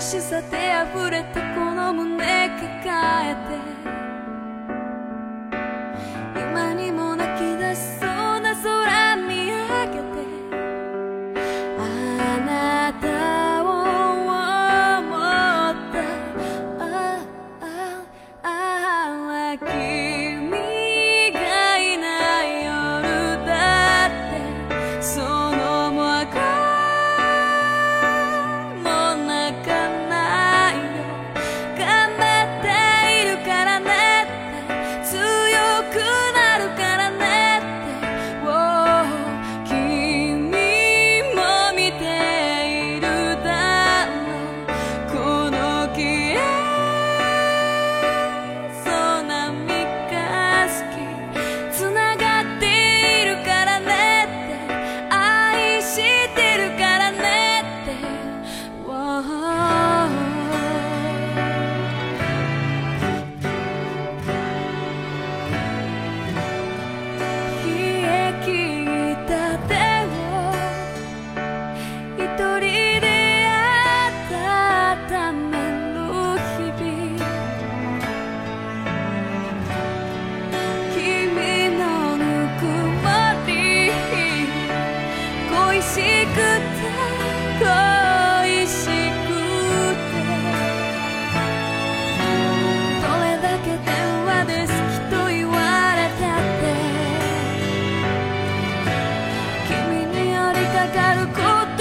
Deixe-se até a pura tu かること